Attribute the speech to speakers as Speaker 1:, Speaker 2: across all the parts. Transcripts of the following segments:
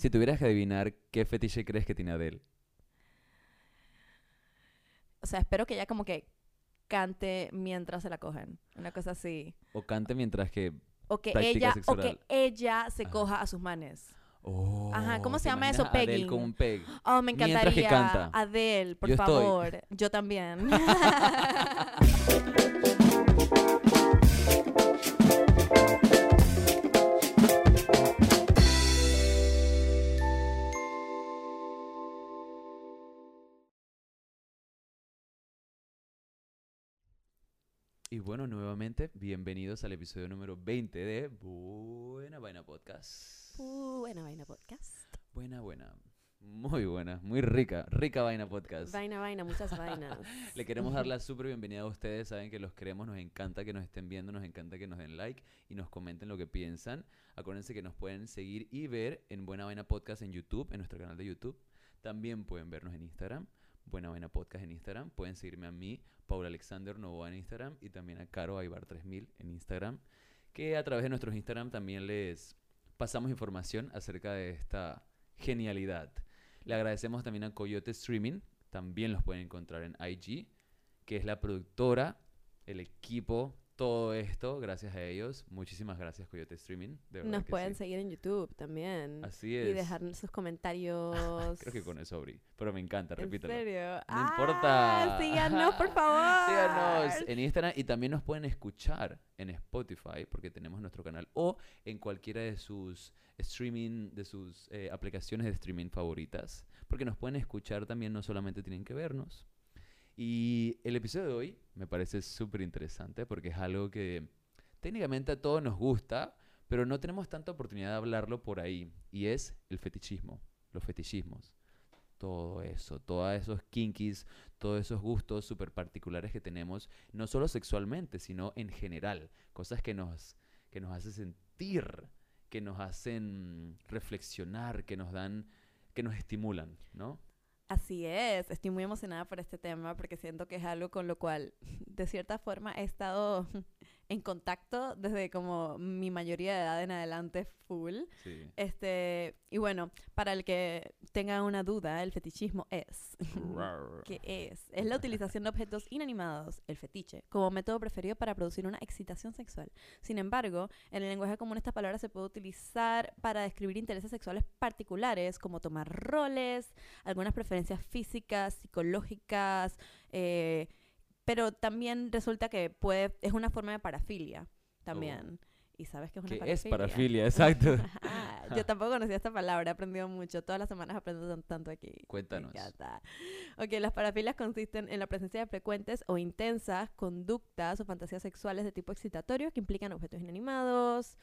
Speaker 1: Si tuvieras que adivinar qué fetiche crees que tiene Adele.
Speaker 2: O sea, espero que ella como que cante mientras se la cogen. Una cosa así.
Speaker 1: O cante mientras que...
Speaker 2: O que ella, o que ella se
Speaker 1: Ajá.
Speaker 2: coja a sus manes.
Speaker 1: Oh,
Speaker 2: Ajá, ¿cómo
Speaker 1: ¿te
Speaker 2: se llama eso?
Speaker 1: Adele
Speaker 2: Pegging.
Speaker 1: con un peg.
Speaker 2: Oh, me
Speaker 1: Mientras que
Speaker 2: encantaría.
Speaker 1: canta.
Speaker 2: Adele, por
Speaker 1: Yo estoy.
Speaker 2: favor. Yo también.
Speaker 1: Y bueno, nuevamente, bienvenidos al episodio número 20 de Buena Vaina Podcast.
Speaker 2: Buena vaina podcast.
Speaker 1: Buena, buena. Muy buena, muy rica, rica Vaina Podcast.
Speaker 2: Vaina, vaina, muchas vainas.
Speaker 1: Le queremos dar la súper bienvenida a ustedes. Saben que los queremos, nos encanta que nos estén viendo, nos encanta que nos den like y nos comenten lo que piensan. Acuérdense que nos pueden seguir y ver en Buena Vaina Podcast en YouTube, en nuestro canal de YouTube. También pueden vernos en Instagram, Buena Vaina Podcast en Instagram. Pueden seguirme a mí, Paula Alexander Novoa en Instagram y también a Caro Aibar 3000 en Instagram. Que a través de nuestros Instagram también les pasamos información acerca de esta genialidad. Le agradecemos también a Coyote Streaming, también los pueden encontrar en IG, que es la productora, el equipo, todo esto, gracias a ellos. Muchísimas gracias Coyote Streaming. De verdad
Speaker 2: Nos
Speaker 1: que
Speaker 2: pueden
Speaker 1: sí.
Speaker 2: seguir en YouTube también.
Speaker 1: Así es.
Speaker 2: Y dejar sus comentarios.
Speaker 1: Creo que con eso abrí, pero me encanta,
Speaker 2: ¿En
Speaker 1: repítelo.
Speaker 2: serio?
Speaker 1: No
Speaker 2: Ah,
Speaker 1: importa.
Speaker 2: Síganos, por favor.
Speaker 1: Síganos en Instagram y también nos pueden escuchar en Spotify porque tenemos nuestro canal o en cualquiera de sus streaming, de sus eh, aplicaciones de streaming favoritas. Porque nos pueden escuchar también, no solamente tienen que vernos. Y el episodio de hoy me parece súper interesante porque es algo que técnicamente a todos nos gusta, pero no tenemos tanta oportunidad de hablarlo por ahí. Y es el fetichismo, los fetichismos. Todo eso, todos esos kinkies, todos esos gustos súper particulares que tenemos, no solo sexualmente, sino en general. Cosas que nos, que nos hacen sentir, que nos hacen reflexionar, que nos dan, que nos estimulan, ¿no?
Speaker 2: Así es, estoy muy emocionada por este tema porque siento que es algo con lo cual de cierta forma he estado en contacto desde como mi mayoría de edad en adelante full.
Speaker 1: Sí.
Speaker 2: Este, y bueno, para el que tenga una duda, el fetichismo es ¿Qué es? Es la utilización de objetos inanimados, el fetiche, como método preferido para producir una excitación sexual. Sin embargo, en el lenguaje común esta palabra se puede utilizar para describir intereses sexuales particulares, como tomar roles, algunas preferencias físicas, psicológicas, eh, pero también resulta que puede, es una forma de parafilia también. ¿Y sabes qué es una
Speaker 1: ¿Qué
Speaker 2: parafilia?
Speaker 1: es parafilia? Exacto.
Speaker 2: Ah, Yo tampoco conocía esta palabra, he aprendido mucho. Todas las semanas aprendo tan- tanto aquí.
Speaker 1: Cuéntanos.
Speaker 2: Ok, las parafilias consisten en la presencia de frecuentes o intensas conductas o fantasías sexuales de tipo excitatorio que implican objetos inanimados,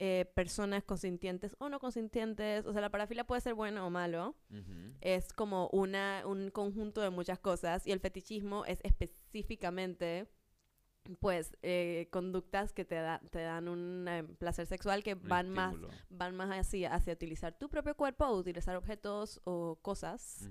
Speaker 2: eh, personas consintientes o no consintientes. O sea, la parafilia puede ser bueno o malo. Es como una, un conjunto de muchas cosas y el fetichismo es específicamente pues eh, conductas que te, da- te dan un eh, placer sexual que
Speaker 1: Un
Speaker 2: van más van más hacia, hacia utilizar tu propio cuerpo o utilizar objetos o cosas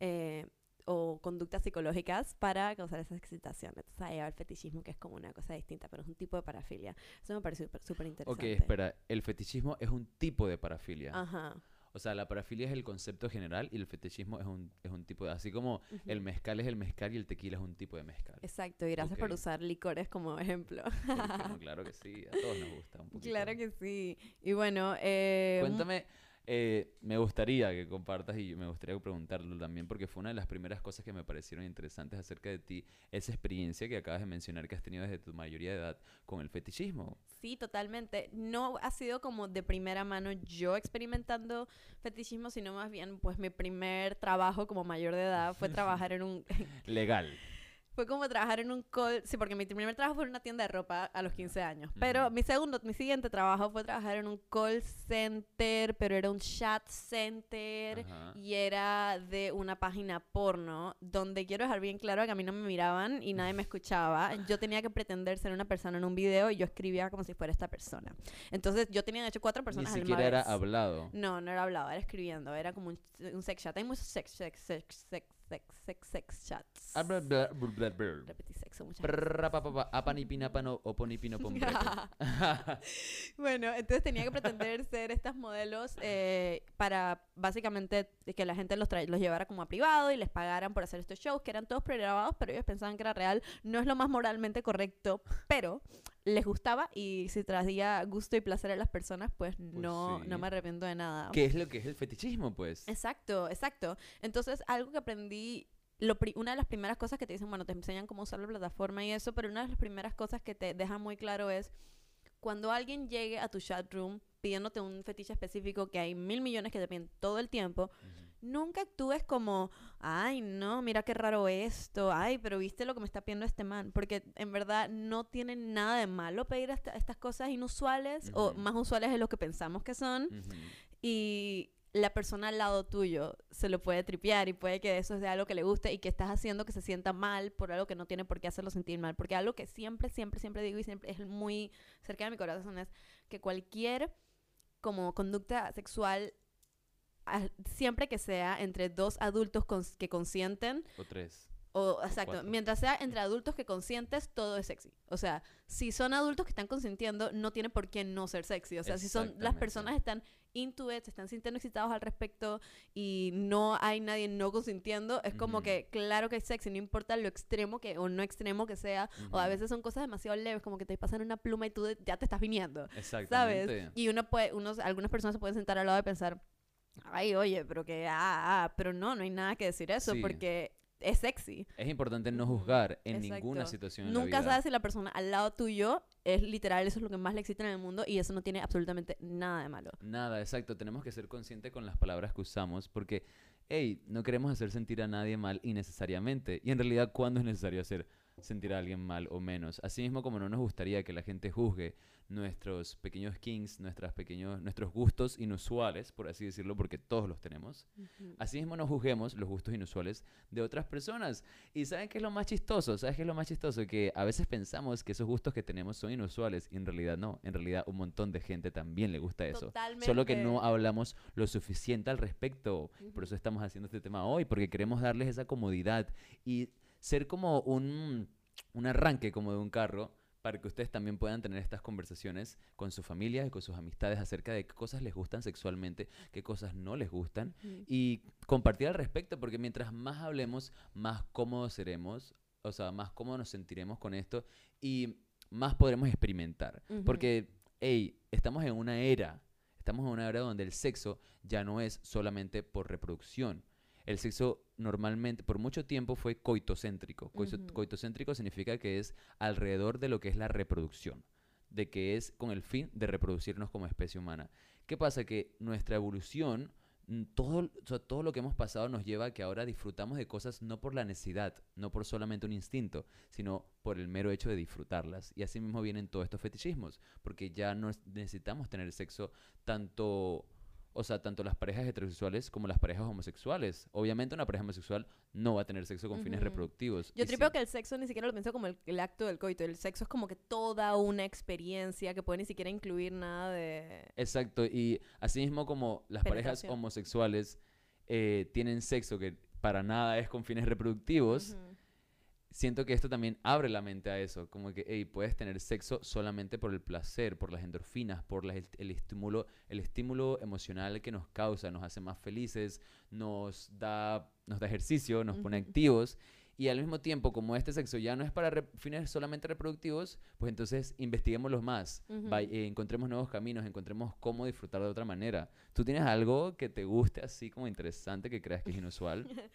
Speaker 2: eh, o conductas psicológicas para causar esa excitación. Entonces ahí va el fetichismo, que es como una cosa distinta, pero es un tipo de parafilia. Eso me parece súper- súper
Speaker 1: Ok,
Speaker 2: interesante.
Speaker 1: espera. El fetichismo es un tipo de parafilia.
Speaker 2: Ajá.
Speaker 1: O sea, la parafilia es el concepto general y el fetichismo es un, es un tipo de... Así como
Speaker 2: Ujú.
Speaker 1: el mezcal es el mezcal y el tequila es un tipo de mezcal.
Speaker 2: Exacto, y gracias por
Speaker 1: Ok.
Speaker 2: usar licores como ejemplo.
Speaker 1: ¿Por no? Claro que sí, a todos nos gusta un poquito.
Speaker 2: claro que sí. Y bueno, eh,
Speaker 1: Cuéntame, eh, me gustaría que compartas y me gustaría preguntarlo también porque fue una de las primeras cosas que me parecieron interesantes acerca de ti, esa experiencia que acabas de mencionar que has tenido desde tu mayoría de edad con el fetichismo.
Speaker 2: Sí, totalmente. No ha sido como de primera mano yo experimentando fetichismo, sino más bien, pues mi primer trabajo como mayor de edad fue trabajar en un...
Speaker 1: Legal.
Speaker 2: Fue como trabajar en un call... Sí, porque mi primer trabajo fue en una tienda de ropa a los 15 años. Pero mi segundo, mi siguiente trabajo fue trabajar en un call center, pero era un chat center.
Speaker 1: Ajá.
Speaker 2: Y era de una página porno, donde quiero dejar bien claro que a mí no me miraban y nadie me escuchaba. Yo tenía que pretender ser una persona en un video y yo escribía como si fuera esta persona. Entonces yo tenía de hecho cuatro
Speaker 1: Ni
Speaker 2: personas al
Speaker 1: siquiera era hablado.
Speaker 2: No, no era hablado, era escribiendo. Era como un, un sex chat. Hay muchos sex, sex, sex, sex, sex, sex, sex chats.
Speaker 1: Ah.
Speaker 2: Repetí sexo muchas veces. Bueno, entonces tenía que pretender ser estas modelos eh, para básicamente que la gente los, los llevara como a privado y les pagaran por hacer estos shows que eran todos pregrabados, pero ellos pensaban que era real. No es lo más moralmente correcto, pero les gustaba y si traía gusto y placer a las personas, pues, no,
Speaker 1: sí.
Speaker 2: no me arrepiento de nada.
Speaker 1: ¿Qué es lo que es el fetichismo, pues?
Speaker 2: Exacto, exacto. Entonces, algo que aprendí, lo una de las primeras cosas que te dicen, bueno, te enseñan cómo usar la plataforma y eso, pero una de las primeras cosas que te dejan muy claro es cuando alguien llegue a tu chat room pidiéndote un fetiche específico que hay mil millones que te piden todo el tiempo, nunca actúes como, ay, no, mira qué raro esto, ay, pero viste lo que me está pidiendo este man, porque en verdad no tiene nada de malo pedir esta- estas cosas inusuales o más usuales de lo que pensamos que son y la persona al lado tuyo se lo puede tripear y puede que eso sea algo que le guste y que estás haciendo que se sienta mal por algo que no tiene por qué hacerlo sentir mal. Porque algo que siempre, siempre, siempre digo y siempre es muy cerca de mi corazón es que cualquier como conducta sexual, siempre que sea entre dos adultos cons- que consienten,
Speaker 1: O tres.
Speaker 2: o, exacto,
Speaker 1: cuatro.
Speaker 2: mientras sea entre adultos que consientes, todo es sexy. O sea, si son adultos que están consintiendo, no tiene por qué no ser sexy. O sea, si son las personas están into it, se están sintiendo excitados al respecto y no hay nadie no consintiendo, es como que claro que es sexy, no importa lo extremo que o no extremo que sea, o a veces son cosas demasiado leves, como que te pasan una pluma y tú de- ya te estás viniendo.
Speaker 1: Exactamente.
Speaker 2: ¿Sabes? Y uno puede, unos, algunas personas se pueden sentar al lado y pensar, ay, oye, pero que, ah, ah, pero no, no hay nada que decir eso,
Speaker 1: Sí.
Speaker 2: porque es sexy.
Speaker 1: Es importante no juzgar en ninguna
Speaker 2: exacto.
Speaker 1: situación en la
Speaker 2: Nunca
Speaker 1: vida.
Speaker 2: sabes si la persona al lado tuyo es literal, eso es lo que más le excita en el mundo y eso no tiene absolutamente nada de malo.
Speaker 1: Nada, exacto. Tenemos que ser conscientes con las palabras que usamos porque, hey, no queremos hacer sentir a nadie mal innecesariamente. Y en realidad, ¿cuándo es necesario hacer sentir a alguien mal o menos? Asimismo, como no nos gustaría que la gente juzgue nuestros pequeños kings, nuestras pequeños, nuestros gustos inusuales, por así decirlo, porque todos los tenemos. Asimismo, no juzguemos los gustos inusuales de otras personas. Y ¿saben qué es lo más chistoso? ¿Sabes qué es lo más chistoso? Que a veces pensamos que esos gustos que tenemos son inusuales y en realidad no. En realidad un montón de gente también le gusta eso. Solo que no
Speaker 2: Totalmente.
Speaker 1: hablamos lo suficiente al respecto. Por eso estamos haciendo este tema hoy, porque queremos darles esa comodidad y ser como un, un arranque como de un carro para que ustedes también puedan tener estas conversaciones con su familia y con sus amistades acerca de qué cosas les gustan sexualmente, qué cosas no les gustan
Speaker 2: Ujú.
Speaker 1: y compartir al respecto, porque mientras más hablemos, más cómodos seremos, o sea, más cómodos nos sentiremos con esto y más podremos experimentar. Porque, hey, estamos en una era, estamos en una era donde el sexo ya no es solamente por reproducción. El sexo normalmente, por mucho tiempo, fue coitocéntrico. Coitocéntrico significa que es alrededor de lo que es la reproducción, de que es con el fin de reproducirnos como especie humana. ¿Qué pasa? Que nuestra evolución, mm, todo, o sea, todo lo que hemos pasado nos lleva a que ahora disfrutamos de cosas no por la necesidad, no por solamente un instinto, sino por el mero hecho de disfrutarlas. Y así mismo vienen todos estos fetichismos, porque ya no es- necesitamos tener sexo tanto, o sea, tanto las parejas heterosexuales como las parejas homosexuales. Obviamente una pareja homosexual no va a tener sexo con fines reproductivos.
Speaker 2: Yo tripeo
Speaker 1: sí.
Speaker 2: que el sexo ni siquiera lo pienso como el, el acto del coito. El sexo es como que toda una experiencia que puede ni siquiera incluir nada de...
Speaker 1: Exacto, y así mismo como las parejas homosexuales eh, tienen sexo que para nada es con fines reproductivos. Siento que esto también abre la mente a eso, como que, hey, puedes tener sexo solamente por el placer, por las endorfinas, por las- el, el estímulo, el estímulo emocional que nos causa, nos hace más felices, nos da, nos da ejercicio, nos pone
Speaker 2: Ujú.
Speaker 1: activos. Y al mismo tiempo, como este sexo ya no es para re- fines solamente reproductivos, pues entonces investiguémoslos más,
Speaker 2: Ujú.
Speaker 1: Vay- eh, encontremos nuevos caminos, encontremos cómo disfrutar de otra manera. ¿Tú tienes algo que te guste así como interesante, que creas que es inusual?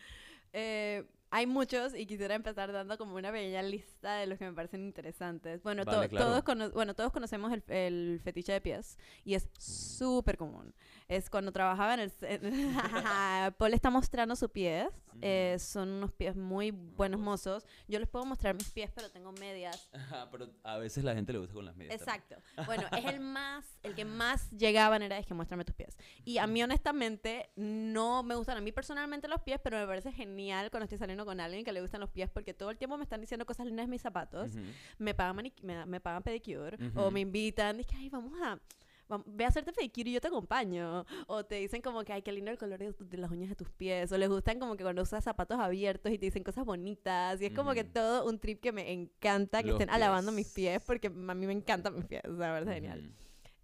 Speaker 2: Eh, hay muchos y quisiera empezar dando como una pequeña lista de los que me parecen interesantes. Bueno, to-
Speaker 1: Vale, claro.
Speaker 2: todos, cono- bueno todos conocemos el, el fetiche de pies y es súper común. Es cuando trabajaba en el... Paul está mostrando sus pies. eh, son unos pies muy buenos mozos. Yo les puedo mostrar mis pies, pero tengo medias.
Speaker 1: Pero a veces la gente le gusta con las medias.
Speaker 2: Exacto. Bueno, es el más, el que más llegaban era es que muéstrame tus pies. Y a mí honestamente no me gustan a mí personalmente los pies, pero me parece genial cuando estoy saliendo con alguien que le gustan los pies porque todo el tiempo me están diciendo cosas lindas de mis zapatos,
Speaker 1: Ujú.
Speaker 2: me pagan me, me pagan pedicure o
Speaker 1: Ujú.
Speaker 2: me invitan, es que ay, vamos a "Vam- ve a hacerte pedicure y yo te acompaño. O te dicen como que, ay, qué lindo el color de, de las uñas de tus pies. O les gustan como que cuando usas zapatos abiertos y te dicen cosas bonitas. Y es como que todo un trip que me encanta que
Speaker 1: Los
Speaker 2: estén alabando mis
Speaker 1: pies.
Speaker 2: pies porque a mí me encantan mis pies. O sea, la verdad, es genial.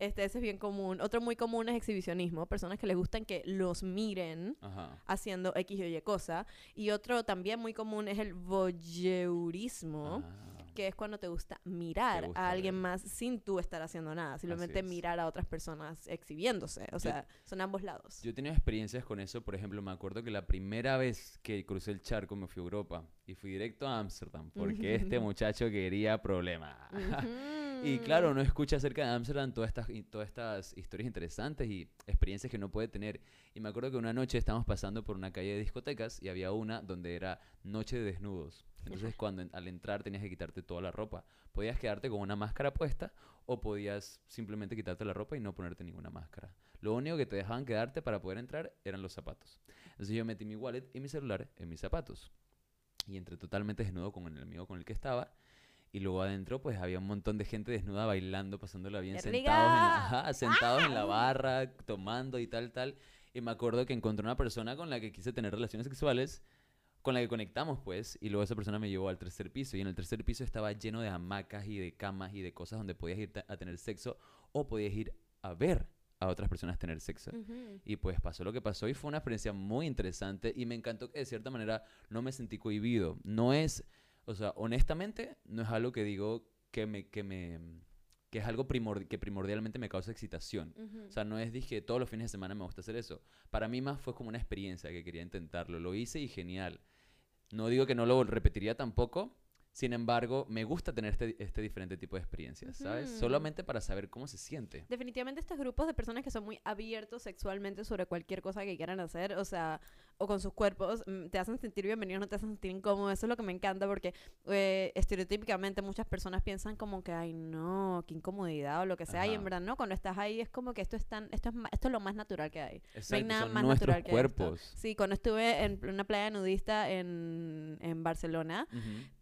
Speaker 2: Este, ese es bien común. Otro muy común es exhibicionismo. Personas que les gustan que los miren
Speaker 1: Ajá.
Speaker 2: haciendo X o Y cosa. Y otro también muy común es el voyeurismo,
Speaker 1: Ah,
Speaker 2: que es cuando te gusta mirar
Speaker 1: gusta
Speaker 2: a alguien
Speaker 1: ver.
Speaker 2: más sin tú estar haciendo nada, simplemente mirar a otras personas exhibiéndose. O
Speaker 1: Yo-
Speaker 2: sea, son ambos lados.
Speaker 1: Yo he tenido experiencias con eso, por ejemplo, me acuerdo que la primera vez que crucé el charco me fui a Europa y fui directo a Ámsterdam porque este muchacho quería problemas. Y claro, uno escucha acerca de Ámsterdam todas estas, todas estas historias interesantes y experiencias que uno puede tener. Y me acuerdo que una noche estábamos pasando por una calle de discotecas y había una donde era noche de desnudos. Entonces cuando al entrar tenías que quitarte toda la ropa. Podías quedarte con una máscara puesta o podías simplemente quitarte la ropa y no ponerte ninguna máscara. Lo único que te dejaban quedarte para poder entrar eran los zapatos. Entonces yo metí mi wallet y mi celular en mis zapatos. Y entré totalmente desnudo con el amigo con el que estaba. Y luego adentro, pues había un montón de gente desnuda bailando, pasándola bien,
Speaker 2: ¡Qué
Speaker 1: sentados, en la, ajá, sentados en la barra, tomando y tal, tal. Y me acuerdo que encontré una persona con la que quise tener relaciones sexuales, con la que conectamos, pues. Y luego esa persona me llevó al tercer piso. Y en el tercer piso estaba lleno de hamacas y de camas y de cosas donde podías ir a tener sexo o podías ir a ver a otras personas tener sexo.
Speaker 2: Ujú.
Speaker 1: Y pues pasó lo que pasó y fue una experiencia muy interesante y me encantó que de cierta manera no me sentí cohibido. No es, o sea, honestamente, no es algo que digo que me, que me, que es algo primordi- que primordialmente me causa excitación.
Speaker 2: Ujú.
Speaker 1: O sea, no es dije todos los fines de semana me gusta hacer eso. Para mí más fue como una experiencia que quería intentarlo. Lo hice y genial. No digo que no lo repetiría tampoco. Sin embargo, me gusta tener este, este diferente tipo de experiencias, ¿sabes? Solamente para saber cómo se siente.
Speaker 2: Definitivamente estos grupos de personas que son muy abiertos sexualmente sobre cualquier cosa que quieran hacer, o sea, o con sus cuerpos, mm, te hacen sentir bienvenido, no te hacen sentir incómodo. Eso es lo que me encanta porque eh, estereotípicamente muchas personas piensan como que, ay, no, qué incomodidad o lo que sea. Y en verdad, no, cuando estás ahí es como que esto es, tan, esto es, esto es lo más natural que hay. No hay
Speaker 1: Exacto,
Speaker 2: nada
Speaker 1: son
Speaker 2: más
Speaker 1: nuestros
Speaker 2: natural que esto.
Speaker 1: cuerpos.
Speaker 2: Sí, cuando estuve en una playa nudista en, en Barcelona.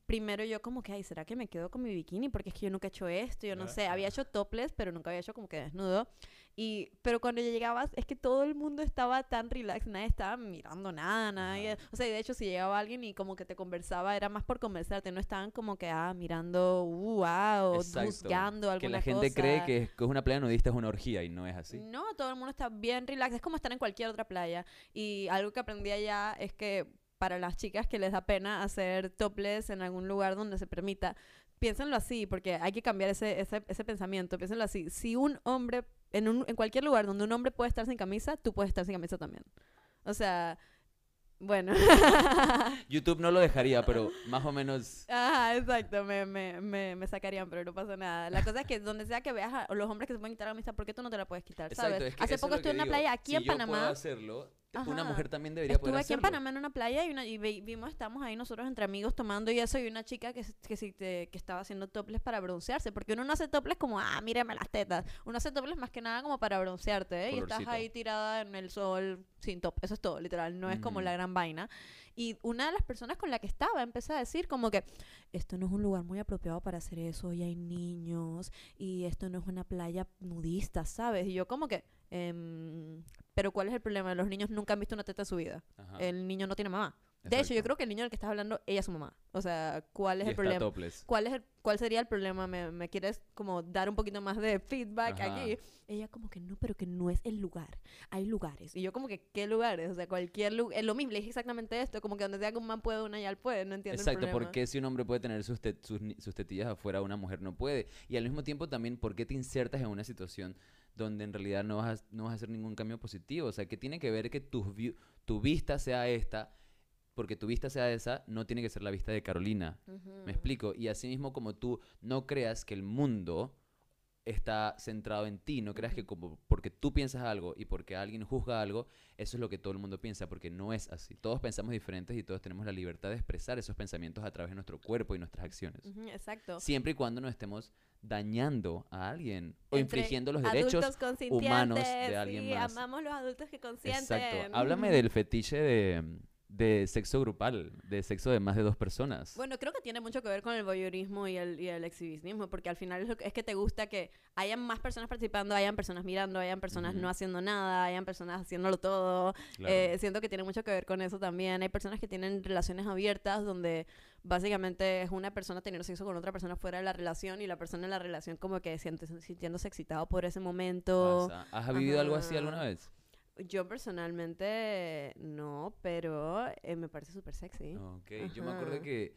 Speaker 2: Primero yo como que, ay, ¿será que me quedo con mi bikini? Porque es que yo nunca he hecho esto, yo no sé, había
Speaker 1: Ah.
Speaker 2: hecho topless, pero nunca había hecho como que desnudo. Y, pero cuando yo llegaba, es que todo el mundo estaba tan relax, nadie estaba mirando nada, nadie, o sea, y de hecho si llegaba alguien y como que te conversaba, era más por conversarte, no estaban como que, ah, mirando, uh, wow,
Speaker 1: Exacto.
Speaker 2: juzgando alguna
Speaker 1: Que la gente cree
Speaker 2: cosa.
Speaker 1: que, es- que es una playa nudista es una orgía y no es así.
Speaker 2: No, todo el mundo está bien relax. Es como estar en cualquier otra playa. Y algo que aprendí allá es que para las chicas que les da pena hacer topless en algún lugar donde se permita, piénsenlo así, porque hay que cambiar ese, ese, ese pensamiento. Piénsenlo así. Si un hombre, en, un, en cualquier lugar donde un hombre puede estar sin camisa, tú puedes estar sin camisa también. O sea, bueno.
Speaker 1: YouTube no lo dejaría, pero más o menos...
Speaker 2: Ajá, exacto, me, me, me, me sacarían, pero no pasa nada. La cosa es que donde sea que veas a los hombres que se pueden quitar la camisa, ¿por qué tú no te la puedes quitar?
Speaker 1: Exacto,
Speaker 2: ¿Sabes?
Speaker 1: es que
Speaker 2: Hace poco estuve en una
Speaker 1: digo.
Speaker 2: playa aquí
Speaker 1: Si
Speaker 2: en
Speaker 1: yo puedo
Speaker 2: Panamá.
Speaker 1: Hacerlo, una
Speaker 2: Ajá.
Speaker 1: mujer también debería
Speaker 2: Estuve
Speaker 1: poder
Speaker 2: aquí en. Panamá en una playa y, una, y vimos, estábamos ahí nosotros entre amigos tomando y eso y una chica que, que, que estaba haciendo topless para broncearse. Porque uno no hace topless como, ah, mírame las tetas. Uno hace topless más que nada como para broncearte, ¿eh? Y estás ahí tirada en el sol sin top. Eso es todo, literal. No es como la gran vaina. Y una de las personas con la que estaba empezó a decir como que esto no es un lugar muy apropiado para hacer eso y hay niños y esto no es una playa nudista, ¿sabes? Y yo como que, em, pero ¿cuál es el problema? Los niños nunca han visto una teta en su vida.
Speaker 1: Ajá,
Speaker 2: El niño no tiene mamá. De hecho, yo
Speaker 1: exacto.
Speaker 2: creo que el niño del que estás hablando, ella es su mamá. O sea, ¿cuál es
Speaker 1: Y
Speaker 2: el problema?
Speaker 1: topless.
Speaker 2: ¿Cuál, es el, ¿Cuál sería el problema? ¿Me, me quieres como dar un poquito más de feedback
Speaker 1: Ajá.
Speaker 2: aquí? Ella como que no, pero que no es el lugar. Hay lugares. Y yo como que, ¿qué lugares? O sea, cualquier lugar. Es lo mismo, le dije exactamente esto. Como que donde sea que un man puede, una ya puede. No entiendo el
Speaker 1: Exacto,
Speaker 2: problema.
Speaker 1: ¿por qué si un hombre puede tener sus, tet- sus, sus tetillas afuera, una mujer no puede? Y al mismo tiempo también, ¿por qué te insertas en una situación donde en realidad no vas a, no vas a hacer ningún cambio positivo? O sea, que tiene que ver que tu, tu vista sea esta, porque tu vista sea esa, no tiene que ser la vista de Carolina. ¿Me explico? Y así mismo como tú no creas que el mundo está centrado en ti, no creas que como porque tú piensas algo y porque alguien juzga algo, eso es lo que todo el mundo piensa, porque no es así. Todos pensamos diferentes y todos tenemos la libertad de expresar esos pensamientos a través de nuestro cuerpo y nuestras acciones.
Speaker 2: Exacto.
Speaker 1: Siempre y cuando no estemos dañando a alguien o
Speaker 2: Entre
Speaker 1: infringiendo los derechos. humanos de alguien
Speaker 2: sí,
Speaker 1: más.
Speaker 2: amamos los adultos que consienten.
Speaker 1: Exacto. Háblame del fetiche de, de sexo grupal, de sexo de más de dos personas.
Speaker 2: Bueno, creo que tiene mucho que ver con el voyeurismo y el, y el exhibicionismo, porque al final es, lo que, es que te gusta que hayan más personas participando, hayan personas mirando, hayan personas no haciendo nada, hayan personas haciéndolo todo.
Speaker 1: Claro.
Speaker 2: Eh, siento que tiene mucho que ver con eso también. Hay personas que tienen relaciones abiertas donde básicamente es una persona teniendo sexo con otra persona fuera de la relación y la persona en la relación como que siente, sintiéndose excitado por ese momento.
Speaker 1: Pasa. ¿Has vivido algo así alguna vez?
Speaker 2: Yo personalmente no, pero eh, me parece súper sexy.
Speaker 1: Ok, yo me acuerdo que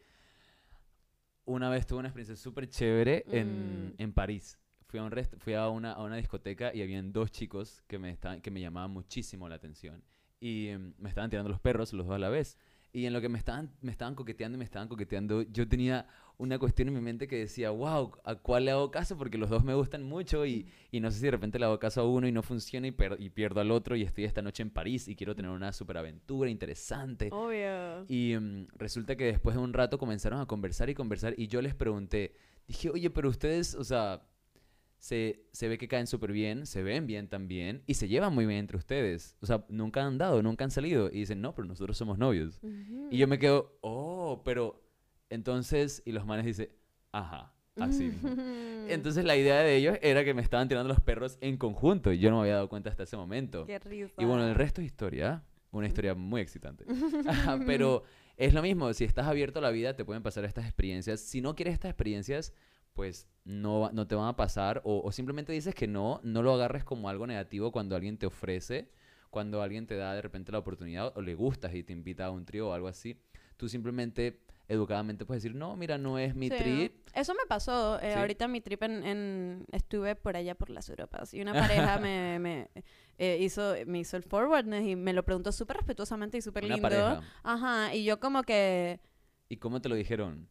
Speaker 1: una vez tuve una experiencia súper chévere en,
Speaker 2: Mm.
Speaker 1: en París. Fui a, un rest- fui a una, a una discoteca y habían dos chicos que me, estaban, que me llamaban muchísimo la atención. Y em, me estaban tirando los perros, los dos a la vez. Y en lo que me estaban, me estaban coqueteando y me estaban coqueteando, yo tenía una cuestión en mi mente que decía, wow, ¿a cuál le hago caso? Porque los dos me gustan mucho y, y no sé si de repente le hago caso a uno y no funciona y, per- y pierdo al otro y estoy esta noche en París y quiero tener una super aventura interesante.
Speaker 2: Obvio.
Speaker 1: Y mm, resulta que después de un rato comenzaron a conversar y conversar y yo les pregunté, dije, oye, pero ustedes, o sea, se, se ve que caen súper bien, se ven bien también y se llevan muy bien entre ustedes. O sea, nunca han dado, nunca han salido. Y dicen, no, pero nosotros somos novios. Y yo me quedo, oh, pero entonces, y los manes dicen, ajá, así mismo. Entonces la idea de ellos era que me estaban tirando los perros en conjunto y yo no me había dado cuenta hasta ese momento.
Speaker 2: Qué risa.
Speaker 1: Y bueno, el resto es historia, una historia muy excitante. Pero es lo mismo, si estás abierto a la vida te pueden pasar estas experiencias. Si no quieres estas experiencias, pues no, no te van a pasar o, o simplemente dices que no, no lo agarres como algo negativo cuando alguien te ofrece, cuando alguien te da de repente la oportunidad o le gustas y te invita a un trío o algo así. Tú simplemente educadamente puedes decir, no, mira, no es mi
Speaker 2: Sí,
Speaker 1: trip.
Speaker 2: Eso me pasó. eh,
Speaker 1: Sí.
Speaker 2: Ahorita mi trip en, en- Estuve por allá por las Europas y una pareja me, me, eh, hizo, me hizo el forwardness y me lo preguntó súper respetuosamente y súper
Speaker 1: Una
Speaker 2: lindo.
Speaker 1: pareja.
Speaker 2: Ajá, y yo como que...
Speaker 1: ¿Y cómo te lo dijeron?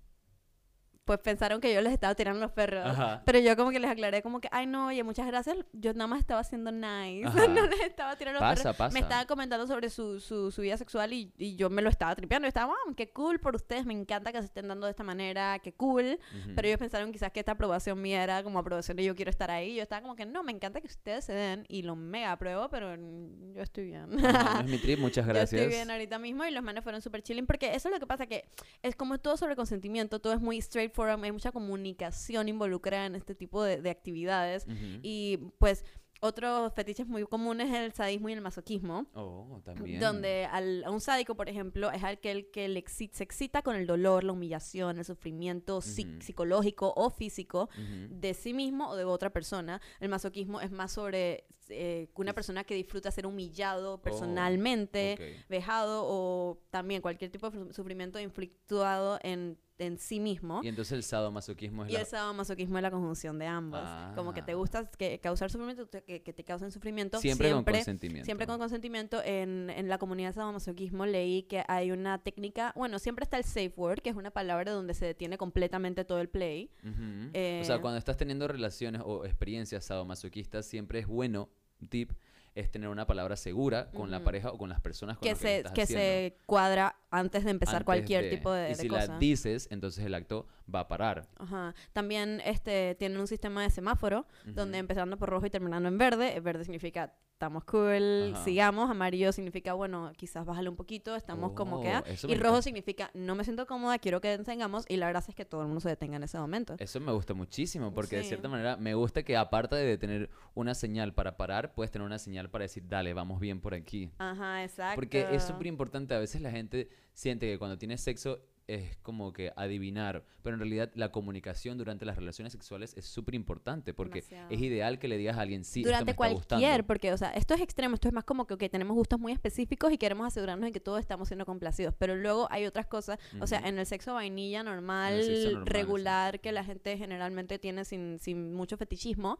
Speaker 2: Pues pensaron que yo les estaba tirando los perros.
Speaker 1: Ajá.
Speaker 2: Pero yo como que les aclaré como que, ay no, oye, muchas gracias. Yo nada más estaba haciendo nice. No les estaba tirando los perros.
Speaker 1: Pasa.
Speaker 2: Me estaba comentando sobre su, su, su vida sexual y, y yo me lo estaba tripeando. Y estaba, wow, qué cool por ustedes. Me encanta que se estén dando de esta manera. Qué cool.
Speaker 1: Ujú.
Speaker 2: Pero ellos pensaron quizás que esta aprobación mía era como aprobación de yo quiero estar ahí. Yo estaba como que no, me encanta que ustedes se den y lo mega apruebo, pero yo estoy bien.
Speaker 1: Ajá, es mi trip, muchas
Speaker 2: Yo
Speaker 1: gracias.
Speaker 2: estoy bien ahorita mismo y los manes fueron súper chilling porque eso es lo que pasa que es como todo sobre consentimiento, todo es muy straightforward, hay mucha comunicación involucrada en este tipo de, de actividades
Speaker 1: Ujú.
Speaker 2: y pues otros fetiches muy comunes es el sadismo y el masoquismo.
Speaker 1: Oh, también.
Speaker 2: Donde al, a un sádico, por ejemplo, es aquel que le exi- se excita con el dolor, la humillación, el sufrimiento psi-
Speaker 1: Ujú.
Speaker 2: psicológico o físico
Speaker 1: Ujú.
Speaker 2: de sí mismo o de otra persona. El masoquismo es más sobre eh, una persona que disfruta ser humillado personalmente,
Speaker 1: ok.
Speaker 2: vejado o también cualquier tipo de sufrimiento inflictuado en, en sí mismo.
Speaker 1: Y entonces el sadomasoquismo es
Speaker 2: Y
Speaker 1: la...
Speaker 2: el sadomasoquismo es la conjunción de ambos. Como que te
Speaker 1: Ah.
Speaker 2: gusta que, causar sufrimiento, que, que te causen sufrimiento.
Speaker 1: Siempre, con
Speaker 2: siempre
Speaker 1: consentimiento.
Speaker 2: Siempre con consentimiento. En, en la comunidad de sadomasoquismo leí que hay una técnica, bueno, siempre está el safe word, que es una palabra donde se detiene completamente todo el play.
Speaker 1: Ujú. o
Speaker 2: eh,
Speaker 1: sea, cuando estás teniendo relaciones o experiencias sadomasoquistas, siempre es bueno, tip, es tener una palabra segura con la pareja o con las personas con
Speaker 2: Que,
Speaker 1: las que,
Speaker 2: se,
Speaker 1: estás
Speaker 2: que
Speaker 1: haciendo.
Speaker 2: se cuadra antes de empezar
Speaker 1: antes
Speaker 2: cualquier
Speaker 1: de-
Speaker 2: tipo de,
Speaker 1: Y
Speaker 2: de
Speaker 1: si
Speaker 2: cosa.
Speaker 1: la dices, entonces el acto va a parar.
Speaker 2: Ajá. También este, tienen un sistema de semáforo, donde empezando por rojo y terminando en verde. El verde significa estamos cool,
Speaker 1: Ajá.
Speaker 2: sigamos. Amarillo significa, bueno, quizás bájale un poquito, estamos como.
Speaker 1: Oh,
Speaker 2: ah.
Speaker 1: eso
Speaker 2: Y rojo significa, no me siento cómoda, quiero que tengamos. Y la verdad es que todo el mundo se detenga en ese momento.
Speaker 1: Eso me gusta muchísimo porque de cierta manera me gusta que aparte de tener una señal para parar, puedes tener una señal para decir, dale, vamos bien por aquí.
Speaker 2: Ajá, exacto.
Speaker 1: Porque es súper importante, a veces la gente siente que cuando tiene sexo es como que adivinar, pero en realidad la comunicación durante las relaciones sexuales es súper importante porque
Speaker 2: Demasiado.
Speaker 1: es ideal que le digas a alguien, sí, esto me
Speaker 2: Durante
Speaker 1: está
Speaker 2: cualquier,
Speaker 1: gustando.
Speaker 2: porque, o sea, esto es extremo, esto es más como que tenemos gustos muy específicos y queremos asegurarnos de que todos estamos siendo complacidos. Pero luego hay otras cosas, o sea, en el sexo vainilla normal,
Speaker 1: sexo normal, sí.
Speaker 2: regular, que la gente generalmente tiene sin, sin mucho fetichismo.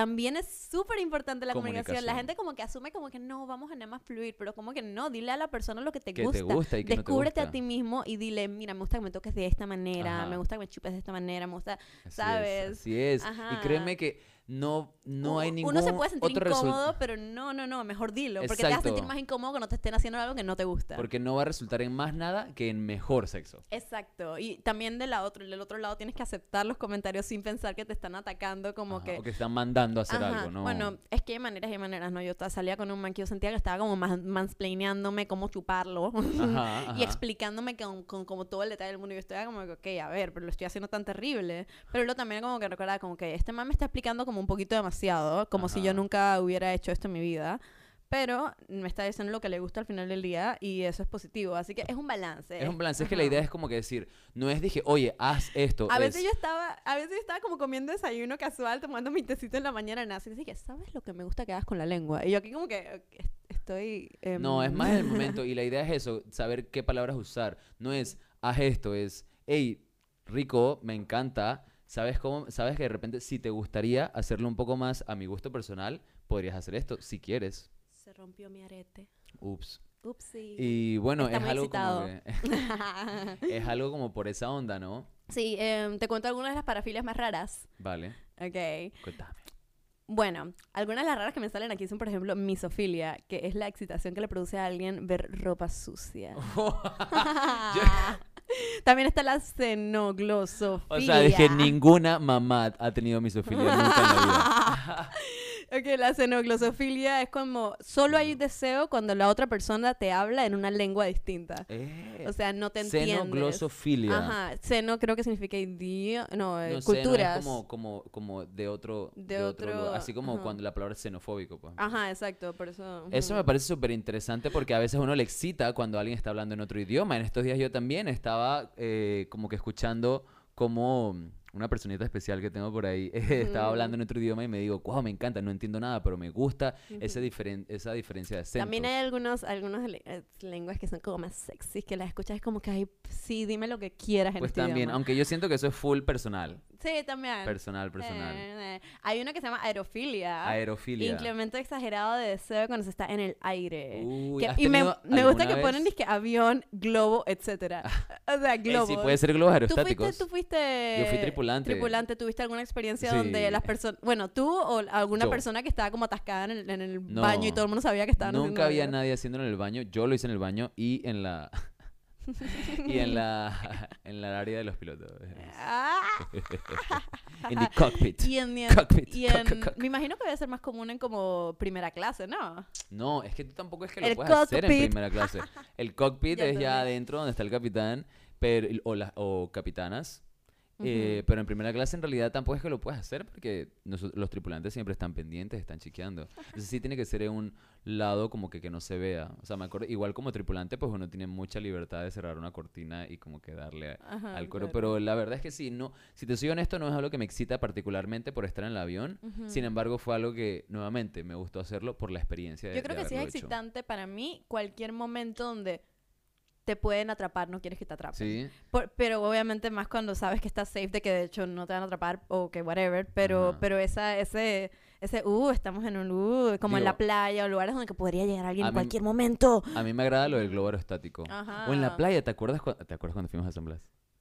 Speaker 2: También es súper importante la comunicación. La gente como que asume como que no, vamos a nada más fluir, pero como que no, dile a la persona lo que te
Speaker 1: Que
Speaker 2: gusta.
Speaker 1: te gusta y que no te
Speaker 2: Descúbrete a ti mismo y dile, mira, me gusta que me toques de esta manera,
Speaker 1: Ajá.
Speaker 2: me gusta que me chupes de esta manera, me gusta...
Speaker 1: Así es,
Speaker 2: ¿sabes?
Speaker 1: así es. Y
Speaker 2: Ajá.
Speaker 1: créeme que no, no hay ningún
Speaker 2: Uno se puede sentir
Speaker 1: otro
Speaker 2: incómodo, pero no, no, no, mejor dilo. Porque te vas a sentir más incómodo que no te estén haciendo algo que no te gusta.
Speaker 1: Porque no va a resultar en más nada que en mejor sexo.
Speaker 2: Exacto. Y también de la otro, del otro lado tienes que aceptar los comentarios sin pensar que te están atacando como
Speaker 1: Ajá,
Speaker 2: que...
Speaker 1: O que están mandando a hacer
Speaker 2: Ajá,
Speaker 1: algo, ¿no?
Speaker 2: Bueno, es que hay maneras y hay maneras, ¿no? Yo ta- salía con un man que yo sentía que estaba como man- mansplaineándome cómo chuparlo
Speaker 1: Ajá,
Speaker 2: y
Speaker 1: ajá.
Speaker 2: explicándome con, con como todo el detalle del mundo. Y yo estaba como que, ok, a ver, pero lo estoy haciendo tan terrible. Pero luego también como que recordaba como que este man me está explicando como un poquito demasiado, como si yo
Speaker 1: Ajá.
Speaker 2: nunca hubiera hecho esto en mi vida. Pero me está diciendo lo que le gusta al final del día y eso es positivo. Así que es un balance.
Speaker 1: Es un balance, es que la
Speaker 2: Ajá.
Speaker 1: idea es como que decir, no es dije, oye, haz esto.
Speaker 2: A
Speaker 1: es,
Speaker 2: veces yo estaba, a veces yo estaba como comiendo desayuno casual, tomando mi tecito en la mañana, nada. Así dije, ¿sabes lo que me gusta que hagas con la lengua? Y yo aquí como que eh, est- estoy... em,
Speaker 1: No, es más el momento. Y la idea es eso, saber qué palabras usar. No es, haz esto, es, hey, rico, me encanta. ¿Sabes cómo? Sabes que de repente, si te gustaría hacerlo un poco más a mi gusto personal, podrías hacer esto, si quieres.
Speaker 2: Se rompió mi arete.
Speaker 1: Ups.
Speaker 2: Upsi.
Speaker 1: Y bueno,
Speaker 2: Está
Speaker 1: es algo
Speaker 2: excitado.
Speaker 1: como que, es algo como por esa onda, ¿no?
Speaker 2: sí, em, te cuento algunas de las parafilias más raras.
Speaker 1: Vale,
Speaker 2: Ok.
Speaker 1: cuéntame.
Speaker 2: Bueno, algunas de las raras que me salen aquí son, por ejemplo, misofilia, que es la excitación que le produce a alguien ver ropa sucia. También está la xenoglosofía.
Speaker 1: O sea, dije, ninguna mamá ha tenido misofilia nunca en la vida.
Speaker 2: Ok, la xenoglosofilia es como solo hay deseo cuando la otra persona te habla en una lengua distinta.
Speaker 1: Eh,
Speaker 2: O sea, no te entiendes.
Speaker 1: Xenoglosofilia.
Speaker 2: Ajá, seno creo que significa idioma, no, eh, culturas.
Speaker 1: es como, como, como de otro,
Speaker 2: De
Speaker 1: de otro Así como
Speaker 2: ajá.
Speaker 1: cuando la palabra es xenofóbico. Pues.
Speaker 2: Ajá, exacto, por eso.
Speaker 1: Eso me parece súper interesante porque a veces uno le excita cuando alguien está hablando en otro idioma. En estos días yo también estaba eh, como que escuchando como una personita especial que tengo por ahí estaba hablando en otro idioma y me digo, wow, me encanta, no entiendo nada, pero me gusta ese
Speaker 2: Ujú.
Speaker 1: diferen- esa diferencia de acentos.
Speaker 2: También hay algunos, algunos le- eh, lenguas que son como más sexy, que las escuchas es como que, ay, sí, dime lo que quieras en
Speaker 1: Pues
Speaker 2: este
Speaker 1: también,
Speaker 2: idioma.
Speaker 1: aunque yo siento que eso es full personal.
Speaker 2: Sí, también.
Speaker 1: Personal, personal.
Speaker 2: Eh, eh. Hay uno que se llama aerofilia.
Speaker 1: Aerofilia.
Speaker 2: Incremento exagerado de deseo cuando se está en el aire.
Speaker 1: Uy,
Speaker 2: Que-
Speaker 1: ¿has
Speaker 2: y me, me gusta que
Speaker 1: alguna
Speaker 2: ponen
Speaker 1: vez?
Speaker 2: disque avión, globo, etcétera. O sea,
Speaker 1: Eh,
Speaker 2: globo.
Speaker 1: sí, puede ser globos
Speaker 2: ¿Tú
Speaker 1: aerostáticos.
Speaker 2: fuiste, tú fuiste
Speaker 1: Yo fui tripulante.
Speaker 2: tripulante, ¿tuviste alguna experiencia
Speaker 1: Sí.
Speaker 2: donde las personas, bueno, tú o alguna
Speaker 1: Yo.
Speaker 2: persona que estaba como atascada en el, en el
Speaker 1: No.
Speaker 2: baño y todo el mundo sabía que estaban
Speaker 1: Nunca había nadie haciéndolo en el baño. Yo lo hice en el baño y en la y en la en el área de los pilotos.
Speaker 2: Ah,
Speaker 1: En the cockpit.
Speaker 2: y en, y en-
Speaker 1: Cockpit,
Speaker 2: y
Speaker 1: cock,
Speaker 2: en-
Speaker 1: cock, cock.
Speaker 2: me imagino que debe ser más común en como primera clase, ¿no?
Speaker 1: No, es que tú tampoco es que
Speaker 2: El
Speaker 1: lo puedes hacer en primera clase. El cockpit
Speaker 2: Ya
Speaker 1: es ya adentro donde está el capitán pero, o, las o capitanas. Eh, pero en primera clase en realidad tampoco es que lo puedas hacer porque noso- los tripulantes siempre están pendientes, están chequeando. Entonces sí tiene que ser en un lado como que, que no se vea. O sea, me acuerdo, igual como tripulante pues uno tiene mucha libertad de cerrar una cortina y como que darle a-
Speaker 2: Ajá,
Speaker 1: al cuero.
Speaker 2: claro.
Speaker 1: Pero la verdad es que sí, no, si te soy honesto, no es algo que me excita particularmente por estar en el avión. Sin embargo, fue algo que nuevamente me gustó hacerlo por la experiencia de
Speaker 2: Yo creo
Speaker 1: de
Speaker 2: que sí es
Speaker 1: hecho.
Speaker 2: excitante para mí cualquier momento donde te pueden atrapar, no quieres que te atrapen.
Speaker 1: Sí,
Speaker 2: Por- pero obviamente más cuando sabes que estás safe de que de hecho no te van a atrapar o que whatever, pero
Speaker 1: Ajá.
Speaker 2: pero esa ese ese uh, estamos en un uh, como en la playa o lugares donde que podría llegar alguien en cualquier momento.
Speaker 1: a mí me agrada lo del globo aerostático.
Speaker 2: Ajá.
Speaker 1: O en la playa, ¿te acuerdas, ¿te acuerdas cuando fuimos a San Blas?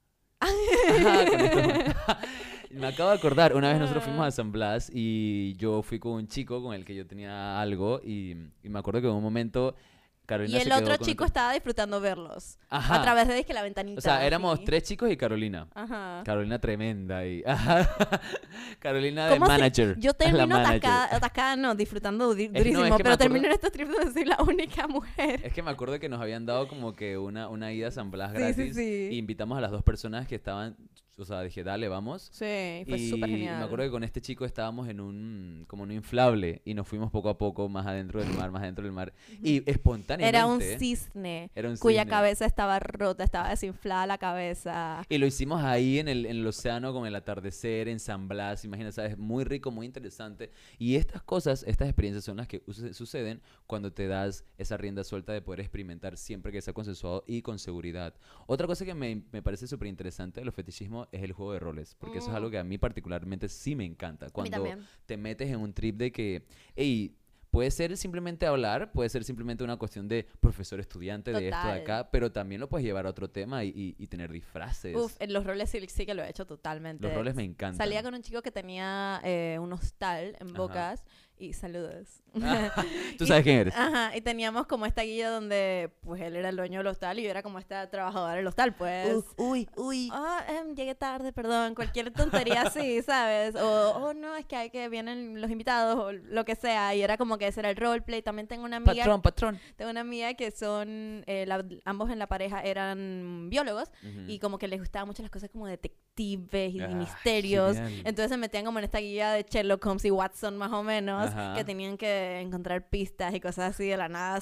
Speaker 1: Ajá, me acabo de acordar, una vez nosotros fuimos a San Blas y yo fui con un chico con el que yo tenía algo y, y me acuerdo que en un momento Carolina
Speaker 2: Y
Speaker 1: se
Speaker 2: el
Speaker 1: quedó
Speaker 2: otro
Speaker 1: con
Speaker 2: chico estaba disfrutando verlos
Speaker 1: Ajá.
Speaker 2: a través de disque la ventanita.
Speaker 1: O sea, éramos
Speaker 2: así.
Speaker 1: tres chicos y Carolina.
Speaker 2: Ajá.
Speaker 1: Carolina tremenda y. Carolina de
Speaker 2: ¿Cómo se-
Speaker 1: manager.
Speaker 2: Yo termino atascada, atascada, no, disfrutando duri-
Speaker 1: Es- no,
Speaker 2: durísimo,
Speaker 1: es que
Speaker 2: pero
Speaker 1: acuerdo-
Speaker 2: termino en estos trips donde soy la única mujer.
Speaker 1: Es que me acuerdo que nos habían dado como que una, una ida a San Blas
Speaker 2: Sí, sí,
Speaker 1: gratis
Speaker 2: sí.
Speaker 1: y invitamos a las dos personas que estaban, o sea, dije, dale, vamos.
Speaker 2: Sí, fue súper genial.
Speaker 1: me acuerdo que con este chico estábamos en un, como un inflable y nos fuimos poco a poco más adentro del mar, más adentro del mar. Y espontáneamente...
Speaker 2: Era un cisne
Speaker 1: era un
Speaker 2: cuya
Speaker 1: cisne.
Speaker 2: cabeza estaba rota, estaba desinflada la cabeza.
Speaker 1: Y lo hicimos ahí en el, en el océano con el atardecer, en San Blas, imagínate, ¿sabes? Muy rico, muy interesante. Y estas cosas, estas experiencias son las que suceden cuando te das esa rienda suelta de poder experimentar siempre que sea consensuado y con seguridad. Otra cosa que me, me parece súper interesante de los fetichismos es el juego de roles, porque eso es
Speaker 2: Mm.
Speaker 1: algo que a mí particularmente sí me encanta. Cuando te metes en un trip de que, hey, Puede ser simplemente hablar, puede ser simplemente una cuestión de profesor estudiante de esto de acá, pero también lo puedes llevar a otro tema y, y- y tener disfraces.
Speaker 2: Uf, en los roles sí, sí que lo he hecho totalmente.
Speaker 1: Los roles me encantan.
Speaker 2: Salía con un chico que tenía eh, un hostal en
Speaker 1: Ajá.
Speaker 2: Bocas y saludos.
Speaker 1: Tú sabes quién eres.
Speaker 2: Ajá, y teníamos como esta guía donde pues él era el dueño del hostal y yo era como esta trabajadora del hostal, pues.
Speaker 1: uy, uy.
Speaker 2: Ah, em, llegué tarde, perdón, cualquier tontería así, ¿sabes? O, oh, no, es que hay que vienen los invitados o lo que sea. Y era como que ese era el roleplay. También tengo una amiga,
Speaker 1: Patrón, patrón.
Speaker 2: tengo una amiga que son, eh, la- ambos en la pareja eran biólogos
Speaker 1: Ujú.
Speaker 2: y como que les gustaban mucho las cosas como detectives y
Speaker 1: Ah,
Speaker 2: misterios.
Speaker 1: genial.
Speaker 2: Entonces se metían como en esta guía de Sherlock Holmes y Watson más o menos,
Speaker 1: Ajá.
Speaker 2: que tenían que encontrar pistas y cosas así de la nada.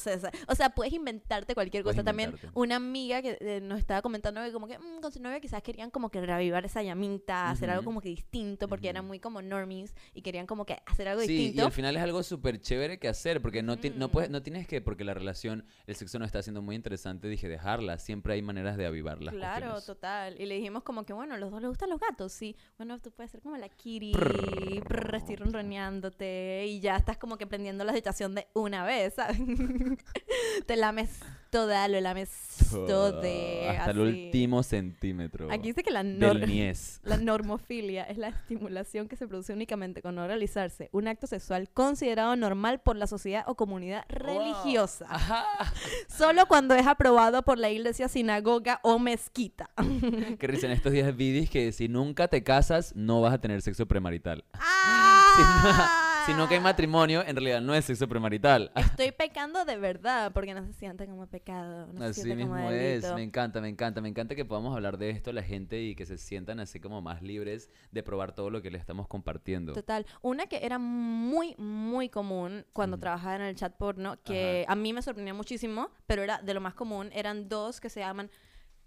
Speaker 2: O sea, puedes inventarte cualquier cosa. También una amiga que eh, nos estaba comentando que como que mm, con su novia quizás querían como que reavivar esa llamita, hacer algo como que distinto, porque eran
Speaker 1: Ujú.
Speaker 2: muy como normies y querían como que hacer algo
Speaker 1: Sí, y al final es algo súper chévere que hacer, porque no, ti- no,
Speaker 2: Mm.
Speaker 1: puedes, no tienes que, porque la relación, el sexo no está siendo muy interesante, dije, dejarla. Siempre hay maneras de avivar las
Speaker 2: Claro,
Speaker 1: cuestiones.
Speaker 2: total. Y le dijimos como que, bueno, los dos les gustan los gatos, sí. Bueno, tú puedes ser como la
Speaker 1: prrr,
Speaker 2: estoy ronroneándote y ya estás como que prendiendo la situación de una vez, ¿sabes? Te lames toda, lo lames todo.
Speaker 1: Hasta el último centímetro
Speaker 2: Aquí dice que la, nor- la normofilia es la estimulación que se produce únicamente con no realizarse un acto sexual considerado normal por la sociedad o comunidad religiosa. Solo cuando es aprobado por la iglesia, sinagoga o mezquita.
Speaker 1: Que risa, en estos días vi que si nunca te casas, no vas a tener sexo premarital.
Speaker 2: ¡Ah!
Speaker 1: Si no que hay matrimonio, en realidad no es sexo premarital.
Speaker 2: Estoy pecando de verdad, porque no se siente como pecado. No se
Speaker 1: Así
Speaker 2: como
Speaker 1: mismo es, me encanta, me encanta, me encanta que podamos hablar de esto a la gente y que se sientan así como más libres de probar todo lo que le estamos compartiendo.
Speaker 2: Total. Una que era muy, muy común cuando trabajaba en el chat porno, que a mí me sorprendía muchísimo, pero era de lo más común, eran dos que se llaman,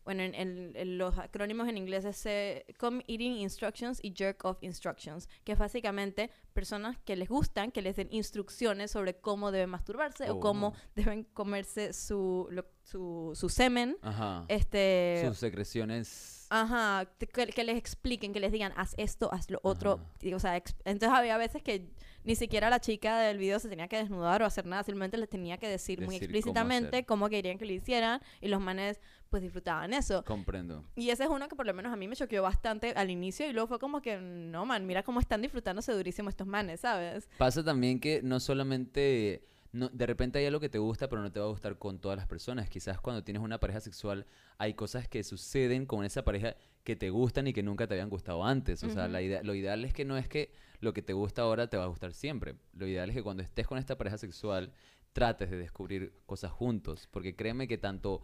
Speaker 2: bueno, en, en- en los acrónimos en inglés es eh, Come Eating Instructions y Jerk Off Instructions, que es básicamente personas que les gustan, que les den instrucciones sobre cómo deben masturbarse
Speaker 1: Oh.
Speaker 2: o cómo deben comerse su, lo- su, su semen.
Speaker 1: Ajá.
Speaker 2: Este,
Speaker 1: Sus secreciones.
Speaker 2: Ajá, que, que les expliquen, que les digan, haz esto, haz lo otro. Y, O sea, entonces había veces que ni siquiera la chica del video se tenía que desnudar o hacer nada, simplemente les tenía que decir, muy
Speaker 1: Decir cómo
Speaker 2: explícitamente
Speaker 1: hacer.
Speaker 2: cómo, querían que lo hicieran y los manes pues disfrutaban eso.
Speaker 1: Comprendo.
Speaker 2: Y ese es uno que por lo menos a mí me choqueó bastante al inicio y luego fue como que, no man, mira cómo están disfrutándose durísimo estos manes, ¿sabes?
Speaker 1: Pasa también que no solamente, no, de repente hay algo que te gusta, pero no te va a gustar con todas las personas. Quizás cuando tienes una pareja sexual hay cosas que suceden con esa pareja que te gustan y que nunca te habían gustado antes. O sea,
Speaker 2: Ujú.
Speaker 1: la idea, lo ideal es que no es que lo que te gusta ahora te va a gustar siempre. Lo ideal es que cuando estés con esta pareja sexual trates de descubrir cosas juntos. Porque créeme que tanto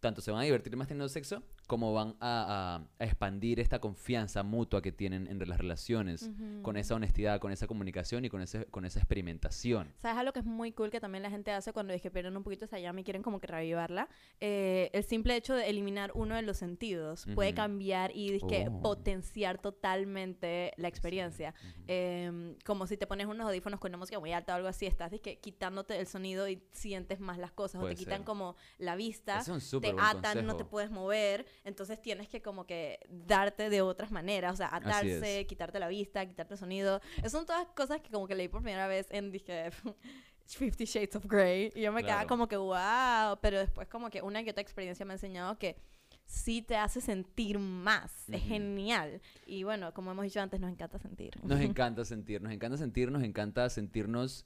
Speaker 1: tanto se van a divertir más teniendo sexo como van a, a- a expandir esta confianza mutua que tienen entre las relaciones, con esa honestidad, con esa comunicación y con, ese, con esa experimentación.
Speaker 2: ¿Sabes algo que es muy cool que también la gente hace cuando es que pierden un poquito esa llama y quieren como que reavivarla? Eh, el simple hecho de eliminar uno de los sentidos puede
Speaker 1: Ujú.
Speaker 2: cambiar y dizque,
Speaker 1: Oh.
Speaker 2: potenciar totalmente la experiencia.
Speaker 1: Ujú.
Speaker 2: Em, como si te pones unos audífonos con una música muy alta o algo así, estás dizque, quitándote el sonido y sientes más las cosas o
Speaker 1: Puede
Speaker 2: te quitan
Speaker 1: ser.
Speaker 2: como la vista.
Speaker 1: Es un
Speaker 2: Te atan, no te puedes mover, entonces tienes que como que darte de otras maneras, o sea, atarse,
Speaker 1: es.
Speaker 2: quitarte la vista, quitarte el sonido. Esas son todas cosas que como que leí por primera vez en, dije, Fifty Shades of Grey, y yo me quedaba
Speaker 1: Claro.
Speaker 2: como que, wow, pero después como que una que otra experiencia me ha enseñado que sí te hace sentir más, es
Speaker 1: Ujú.
Speaker 2: genial. Y bueno, como hemos dicho antes, nos encanta sentir.
Speaker 1: Nos encanta sentir, nos encanta sentir, nos encanta sentirnos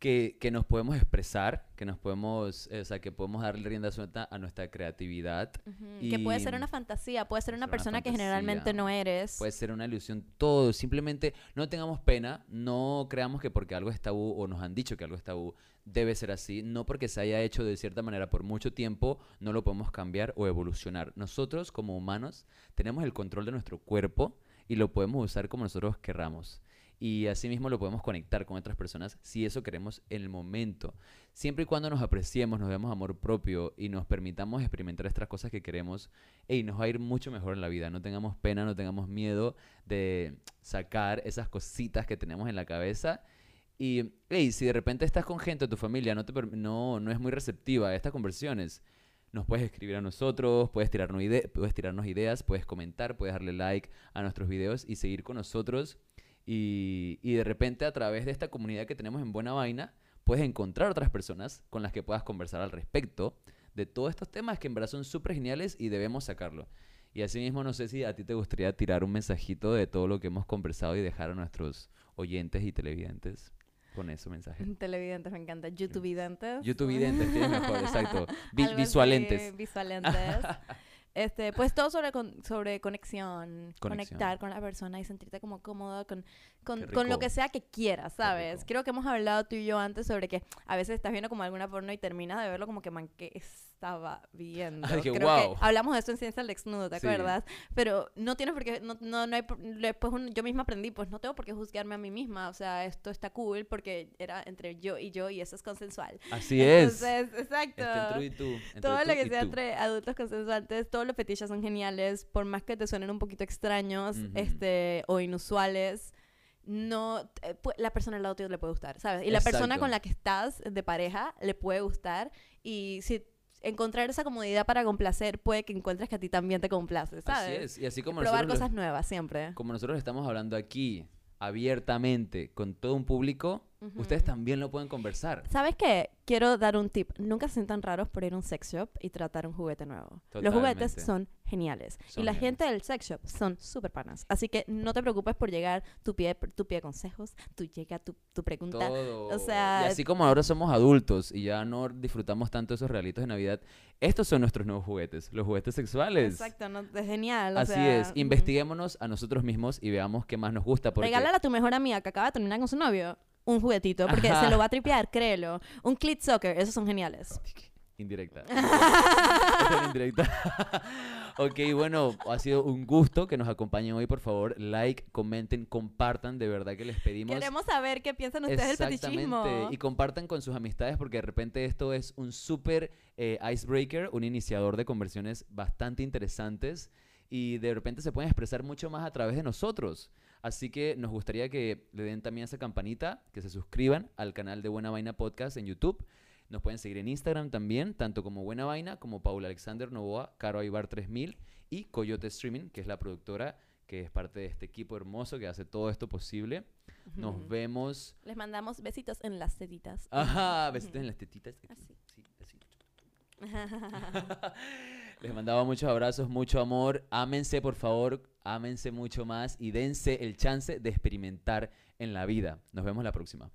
Speaker 1: que, que nos podemos expresar, que nos podemos, eh, o sea, que podemos darle rienda suelta a nuestra creatividad.
Speaker 2: Ujú, Que puede ser
Speaker 1: Y-
Speaker 2: una fantasía, puede ser una
Speaker 1: ser una
Speaker 2: persona que generalmente no eres.
Speaker 1: Puede ser una ilusión, todo. Simplemente no tengamos pena, no creamos que porque algo es tabú o nos han dicho que algo es tabú, debe ser así. No porque se haya hecho de cierta manera por mucho tiempo, no lo podemos cambiar o evolucionar. Nosotros como humanos tenemos el control de nuestro cuerpo y lo podemos usar como nosotros querramos. Y asimismo lo podemos conectar con otras personas si eso queremos en el momento. Siempre y cuando nos apreciemos, nos demos amor propio y nos permitamos experimentar estas cosas que queremos, y nos va a ir mucho mejor en la vida. No tengamos pena, no tengamos miedo de sacar esas cositas que tenemos en la cabeza. Y hey, si de repente estás con gente de tu familia, no, te, no, no es muy receptiva a estas conversiones, nos puedes escribir a nosotros, puedes tirarnos, ide- puedes tirarnos ideas, puedes comentar, puedes darle like a nuestros videos y seguir con nosotros Y, y de repente a través de esta comunidad que tenemos en Buena Vaina, puedes encontrar otras personas con las que puedas conversar al respecto de todos estos temas que en verdad son súper geniales y debemos sacarlo. Y asimismo, no sé si a ti te gustaría tirar un mensajito de todo lo que hemos conversado y dejar a nuestros oyentes y televidentes con ese mensaje.
Speaker 2: Televidentes, me encanta. YouTubevidentes.
Speaker 1: YouTubevidentes, que es mejor, exacto. Vi- visualentes.
Speaker 2: Visualentes. Este, pues todo sobre, con- sobre conexión,
Speaker 1: Conexión.
Speaker 2: conectar con la persona y sentirte como cómodo con, con, con lo que sea que quieras, ¿sabes? Creo que hemos hablado tú y yo antes sobre que a veces estás viendo como alguna porno y terminas de verlo como que, man, ¿qué estaba viendo?
Speaker 1: Ay,
Speaker 2: Creo
Speaker 1: guau.
Speaker 2: que hablamos de esto en Ciencia del Desnudo, ¿te
Speaker 1: Sí.
Speaker 2: acuerdas? Pero no tienes por qué, no, no, no hay, después un- yo misma aprendí, pues no tengo por qué juzgarme a mí misma, o sea, esto está cool porque era entre yo y yo y eso es consensual.
Speaker 1: Así es.
Speaker 2: Entonces, exacto.
Speaker 1: Está entre tú y tú. entre
Speaker 2: Todo
Speaker 1: tú
Speaker 2: lo que sea
Speaker 1: tú.
Speaker 2: entre adultos consensuantes, todos los fetiches son geniales, por más que te suenen un poquito extraños
Speaker 1: Ujú.
Speaker 2: este, o inusuales. No, eh, la persona al lado tuyo le puede gustar, ¿sabes? Y la persona
Speaker 1: Exacto.
Speaker 2: con la que estás de pareja le puede gustar. Y si encontrar esa comodidad para complacer, puede que encuentres que a ti también te complace, ¿sabes?
Speaker 1: Así es. Y así como
Speaker 2: Probar cosas nuevas siempre.
Speaker 1: como nosotros estamos hablando aquí abiertamente con todo un público,
Speaker 2: Ujú.
Speaker 1: ustedes también lo pueden conversar.
Speaker 2: ¿Sabes qué? Quiero dar un tip. Nunca se sientan raros por ir a un sex shop y tratar un juguete nuevo. Los juguetes
Speaker 1: Totalmente.
Speaker 2: son geniales.
Speaker 1: Son
Speaker 2: y la
Speaker 1: geniales.
Speaker 2: gente del sex shop son súper panas. Así que no te preocupes por llegar tu pie, tu pie de consejos, tú llega tu, tu pregunta.
Speaker 1: Todo.
Speaker 2: sea,
Speaker 1: y así como ahora somos adultos y ya no disfrutamos tanto esos regalitos de Navidad, estos son nuestros nuevos juguetes, los juguetes sexuales.
Speaker 2: Exacto, ¿no? es genial. o
Speaker 1: Así
Speaker 2: sea,
Speaker 1: es, investiguémonos a nosotros mismos y veamos qué más nos gusta. Porque...
Speaker 2: Regálale a tu mejor amiga que acaba de terminar con su novio un juguetito, porque
Speaker 1: Ajá.
Speaker 2: se lo va a tripear, créelo. Un clit soccer, esos son geniales.
Speaker 1: Indirecta. Indirecta. ok, bueno, ha sido un gusto que nos acompañen hoy. Por favor, like, comenten, compartan. De verdad que les pedimos.
Speaker 2: Queremos saber qué piensan ustedes del fetichismo.
Speaker 1: Y compartan con sus amistades porque de repente esto es un súper eh, icebreaker, un iniciador de conversiones bastante interesantes y de repente se pueden expresar mucho más a través de nosotros. Así que nos gustaría que le den también esa campanita, que se suscriban al canal de Buena Vaina Podcast en YouTube. Nos pueden seguir en Instagram también, tanto como Buena Vaina, como Paula Alexander Novoa, Caro Aibar 3000 y Coyote Streaming, que es la productora que es parte de este equipo hermoso que hace todo esto posible. Nos vemos
Speaker 2: Les mandamos besitos en las tetitas.
Speaker 1: Ajá, besitos en las tetitas.
Speaker 2: Así.
Speaker 1: sí, así. Les mandaba muchos abrazos, mucho amor. Ámense, por favor, ámense mucho más y dense el chance de experimentar en la vida. Nos vemos la próxima.